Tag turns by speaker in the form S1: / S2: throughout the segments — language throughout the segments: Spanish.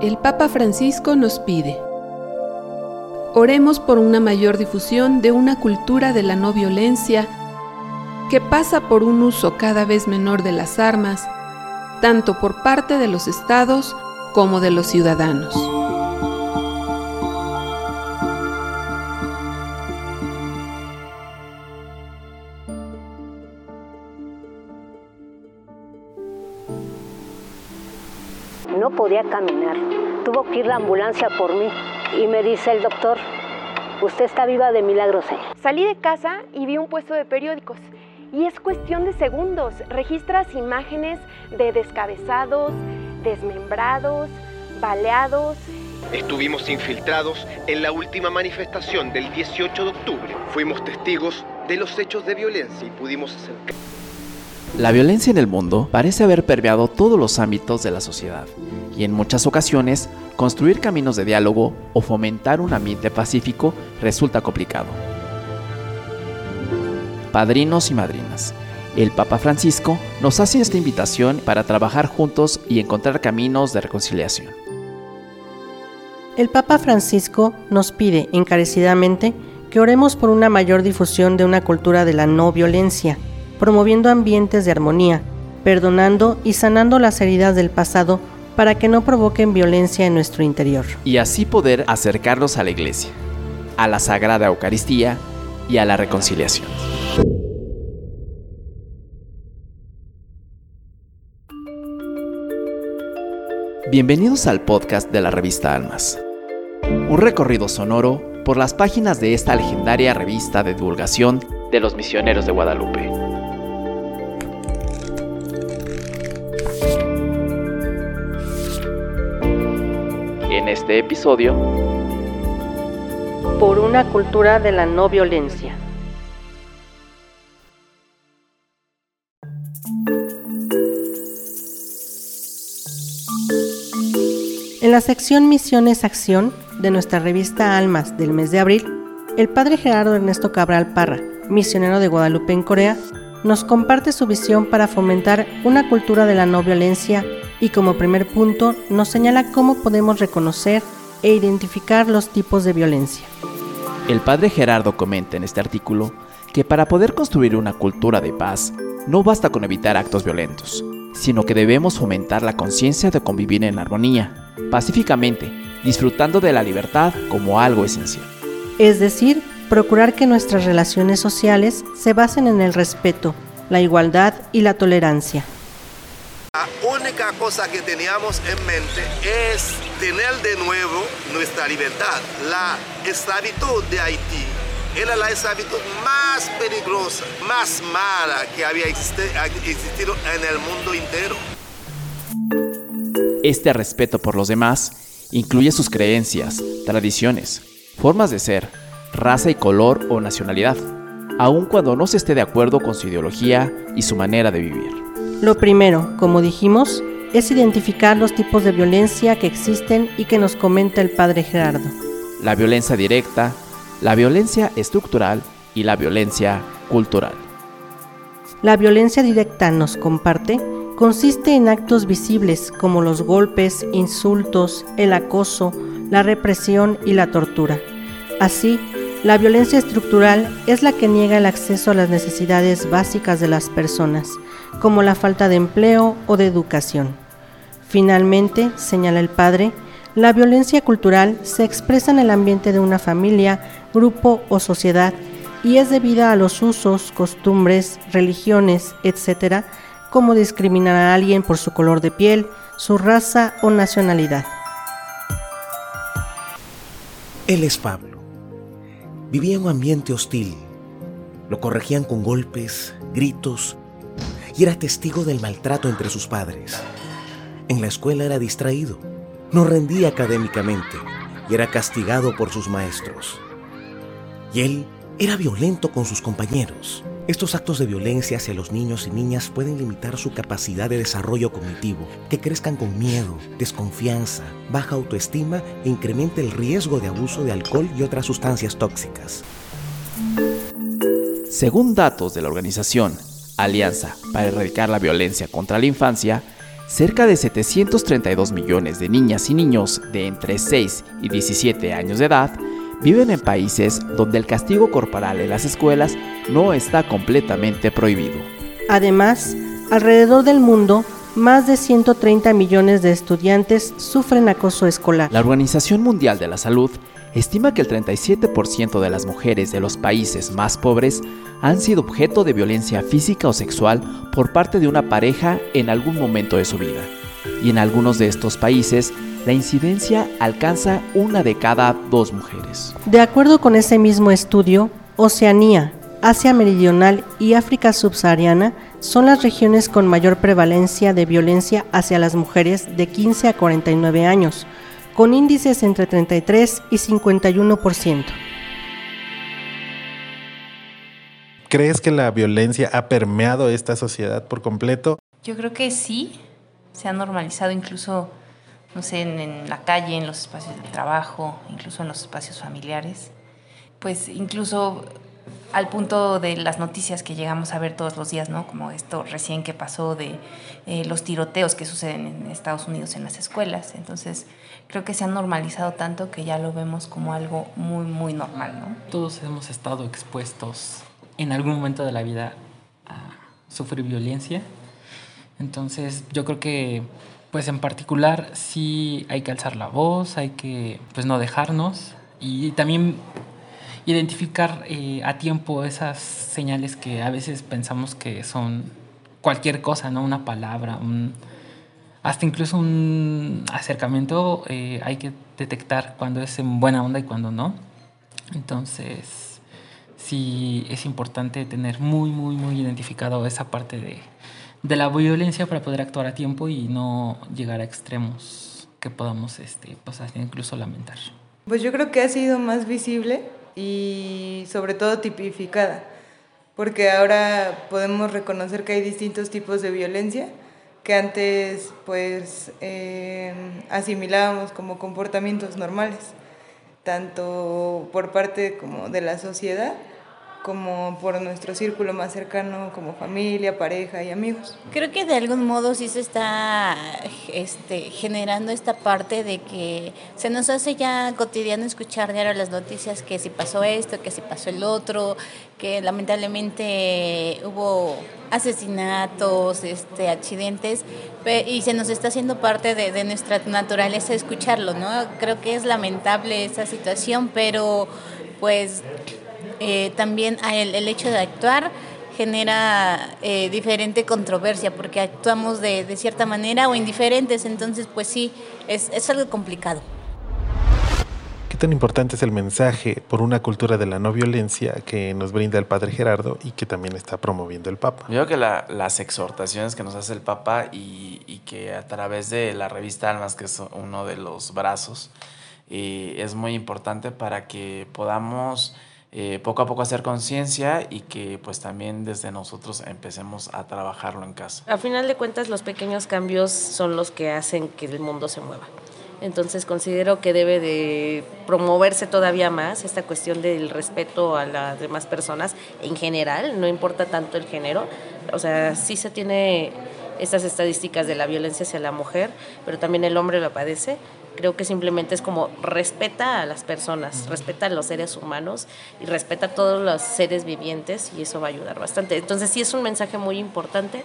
S1: El Papa Francisco nos pide, oremos por una mayor difusión de una cultura de la no violencia que pasa por un uso cada vez menor de las armas, tanto por parte de los estados como de los ciudadanos.
S2: Podía caminar. Tuvo que ir la ambulancia por mí. Y me dice el doctor, usted está viva de milagro, señor.
S3: Salí de casa y vi un puesto de periódicos. Y es cuestión de segundos. Registras imágenes de descabezados, desmembrados, baleados.
S4: Estuvimos infiltrados en la última manifestación del 18 de octubre. Fuimos testigos de los hechos de violencia y pudimos acercar.
S5: La violencia en el mundo parece haber permeado todos los ámbitos de la sociedad y en muchas ocasiones construir caminos de diálogo o fomentar un ambiente pacífico resulta complicado. Padrinos y madrinas, el Papa Francisco nos hace esta invitación para trabajar juntos y encontrar caminos de reconciliación.
S6: El Papa Francisco nos pide encarecidamente que oremos por una mayor difusión de una cultura de la no violencia, promoviendo ambientes de armonía, perdonando y sanando las heridas del pasado para que no provoquen violencia en nuestro interior.
S5: Y así poder acercarnos a la iglesia, a la Sagrada Eucaristía y a la reconciliación. Bienvenidos al podcast de la revista Almas. Un recorrido sonoro por las páginas de esta legendaria revista de divulgación de los misioneros de Guadalupe. Este episodio,
S6: Por una cultura de la no violencia. En la sección Misiones Acción de nuestra revista Almas del mes de abril, el padre Gerardo Ernesto Cabral Parra, misionero de Guadalupe en Corea, nos comparte su visión para fomentar una cultura de la no violencia y como primer punto nos señala cómo podemos reconocer e identificar los tipos de violencia.
S5: el padre Gerardo comenta en este artículo que para poder construir una cultura de paz, no basta con evitar actos violentos, sino que debemos fomentar la conciencia de convivir en armonía, pacíficamente, disfrutando de la libertad como algo esencial.
S6: Es decir, procurar que nuestras relaciones sociales se basen en el respeto, la igualdad y la tolerancia.
S7: Cosa que teníamos en mente es tener de nuevo nuestra libertad. La esclavitud de Haití era la esclavitud más peligrosa, más mala que había existido en el mundo entero.
S5: Este respeto por los demás incluye sus creencias, tradiciones, formas de ser, raza y color o nacionalidad, aun cuando no se esté de acuerdo con su ideología y su manera de vivir.
S6: Lo primero, como dijimos, es identificar los tipos de violencia que existen y que nos comenta el padre Gerardo.
S5: La violencia directa, la violencia estructural y la violencia cultural.
S6: La violencia directa nos comparte consiste en actos visibles como los golpes, insultos, el acoso, la represión y la tortura. Así, la violencia estructural es la que niega el acceso a las necesidades básicas de las personas, como la falta de empleo o de educación. Finalmente, señala el padre, la violencia cultural se expresa en el ambiente de una familia, grupo o sociedad y es debida a los usos, costumbres, religiones, etc., como discriminar a alguien por su color de piel, su raza o nacionalidad.
S8: Él es Pablo. Vivía en un ambiente hostil. Lo corregían con golpes, gritos y era testigo del maltrato entre sus padres. En la escuela era distraído, no rendía académicamente y era castigado por sus maestros. Y él era violento con sus compañeros. Estos actos de violencia hacia los niños y niñas pueden limitar su capacidad de desarrollo cognitivo, que crezcan con miedo, desconfianza, baja autoestima e incremente el riesgo de abuso de alcohol y otras sustancias tóxicas.
S5: Según datos de la organización Alianza para Erradicar la Violencia contra la Infancia, cerca de 732 millones de niñas y niños de entre 6 y 17 años de edad viven en países donde el castigo corporal en las escuelas no está completamente prohibido.
S6: Además, alrededor del mundo, más de 130 millones de estudiantes sufren acoso escolar.
S5: La Organización Mundial de la Salud estima que el 37% de las mujeres de los países más pobres han sido objeto de violencia física o sexual por parte de una pareja en algún momento de su vida. Y en algunos de estos países, la incidencia alcanza una de cada dos mujeres.
S6: De acuerdo con ese mismo estudio, Oceanía, Asia Meridional y África Subsahariana son las regiones con mayor prevalencia de violencia hacia las mujeres de 15 a 49 años, con índices entre 33 y 51%.
S9: ¿Crees que la violencia ha permeado esta sociedad por completo?
S10: Yo creo que sí, se ha normalizado incluso, no sé, en, la calle, en los espacios de trabajo, incluso en los espacios familiares. Pues incluso al punto de las noticias que llegamos a ver todos los días, ¿no? Como esto recién que pasó de eh, los tiroteos que suceden en Estados Unidos en las escuelas. Entonces, creo que se han normalizado tanto que ya lo vemos como algo muy, muy normal, ¿no?
S11: Todos hemos estado expuestos en algún momento de la vida a sufrir violencia. Entonces, yo creo que, pues en particular, sí hay que alzar la voz, hay que, pues no dejarnos y también identificar eh, a tiempo esas señales que a veces pensamos que son cualquier cosa, ¿no? Una palabra, hasta incluso un acercamiento eh, hay que detectar cuando es en buena onda y cuando no. Entonces, sí es importante tener muy, muy, muy identificado esa parte de, de la violencia para poder actuar a tiempo y no llegar a extremos que podamos este, pues, incluso lamentar.
S12: Pues yo creo que ha sido más visible y sobre todo tipificada, porque ahora podemos reconocer que hay distintos tipos de violencia que antes pues eh, asimilábamos como comportamientos normales, tanto por parte como de la sociedad como por nuestro círculo más cercano, como familia, pareja y amigos.
S13: Creo que de algún modo sí se está este, generando esta parte de que se nos hace ya cotidiano escuchar diario las noticias que si pasó esto, que si pasó el otro, que lamentablemente hubo asesinatos, este, accidentes, y se nos está haciendo parte de, de nuestra naturaleza escucharlo, ¿no? Creo que es lamentable esa situación, pero pues eh, también el, el, hecho de actuar genera eh, diferente controversia porque actuamos de, de, cierta manera o indiferentes, entonces pues sí, es, es algo complicado.
S9: ¿Qué tan importante es el mensaje por una cultura de la no violencia que nos brinda el Padre Gerardo y que también está promoviendo el Papa?
S5: Yo creo que la, las exhortaciones que nos hace el Papa y, y, que a través de la revista Almas, que es uno de los brazos, eh, es muy importante para que podamos eh, poco a poco hacer conciencia y que pues también desde nosotros empecemos a trabajarlo en casa.
S14: A final de cuentas los pequeños cambios son los que hacen que el mundo se mueva. Entonces considero que debe de promoverse todavía más esta cuestión del respeto a las demás personas en general, no importa tanto el género. O sea, sí se tiene estas estadísticas de la violencia hacia la mujer, pero también el hombre lo padece Creo que simplemente es como respeta a las personas, respeta a los seres humanos y respeta a todos los seres vivientes y eso va a ayudar bastante. Entonces sí es un mensaje muy importante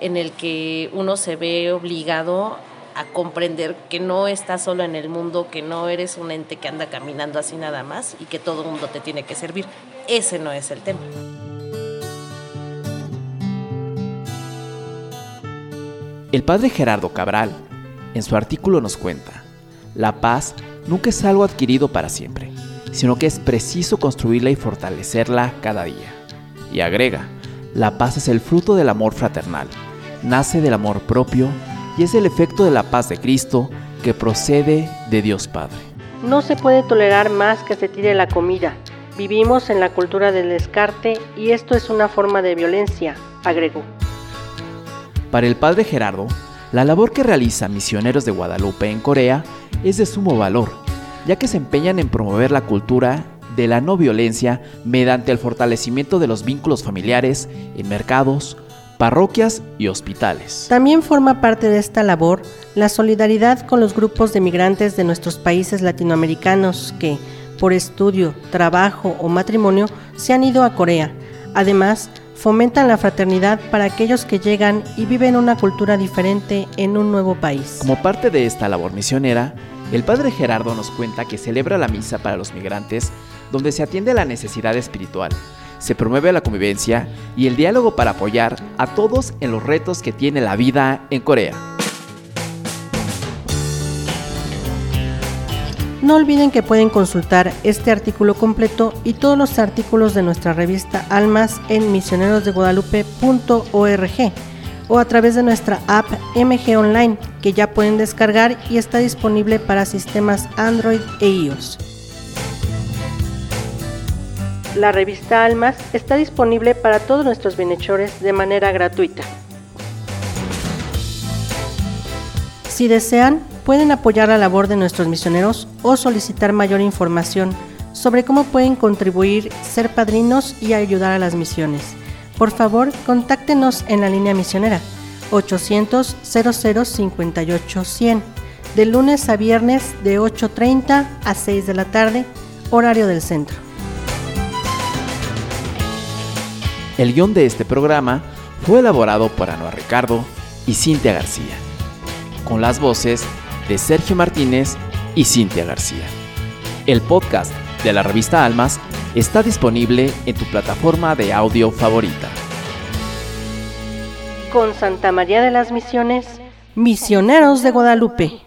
S14: en el que uno se ve obligado a comprender que no estás solo en el mundo, que no eres un ente que anda caminando así nada más y que todo el mundo te tiene que servir. Ese no es el tema.
S5: El padre Gerardo Cabral, en su artículo nos cuenta, la paz nunca es algo adquirido para siempre, sino que es preciso construirla y fortalecerla cada día. Y agrega, la paz es el fruto del amor fraternal, nace del amor propio y es el efecto de la paz de Cristo que procede de Dios Padre.
S6: No se puede tolerar más que se tire la comida. Vivimos en la cultura del descarte y esto es una forma de violencia, agregó.
S5: Para el padre Gerardo, la labor que realiza Misioneros de Guadalupe en Corea es de sumo valor, ya que se empeñan en promover la cultura de la no violencia mediante el fortalecimiento de los vínculos familiares, en mercados, parroquias y hospitales.
S6: También forma parte de esta labor la solidaridad con los grupos de migrantes de nuestros países latinoamericanos que, por estudio, trabajo o matrimonio, se han ido a Corea. Además, fomentan la fraternidad para aquellos que llegan y viven una cultura diferente en un nuevo país.
S5: Como parte de esta labor misionera, el padre Gerardo nos cuenta que celebra la misa para los migrantes donde se atiende la necesidad espiritual, se promueve la convivencia y el diálogo para apoyar a todos en los retos que tiene la vida en Corea.
S6: No olviden que pueden consultar este artículo completo y todos los artículos de nuestra revista Almas en misionerosdeguadalupe.org o a través de nuestra app MG Online que ya pueden descargar y está disponible para sistemas Android e iOS. La revista Almas está disponible para todos nuestros bienhechores de manera gratuita. Si desean, pueden apoyar la labor de nuestros misioneros o solicitar mayor información sobre cómo pueden contribuir, ser padrinos y ayudar a las misiones. Por favor, contáctenos en la línea misionera 800 00 58 100 de lunes a viernes de 8.30 a 6 de la tarde, horario del centro.
S5: El guion de este programa fue elaborado por Anuar Ricardo y Cintia García, con las voces de Sergio Martínez y Cintia García. El podcast de la revista Almas está disponible en tu plataforma de audio favorita.
S6: Con Santa María de las Misiones, Misioneros de Guadalupe.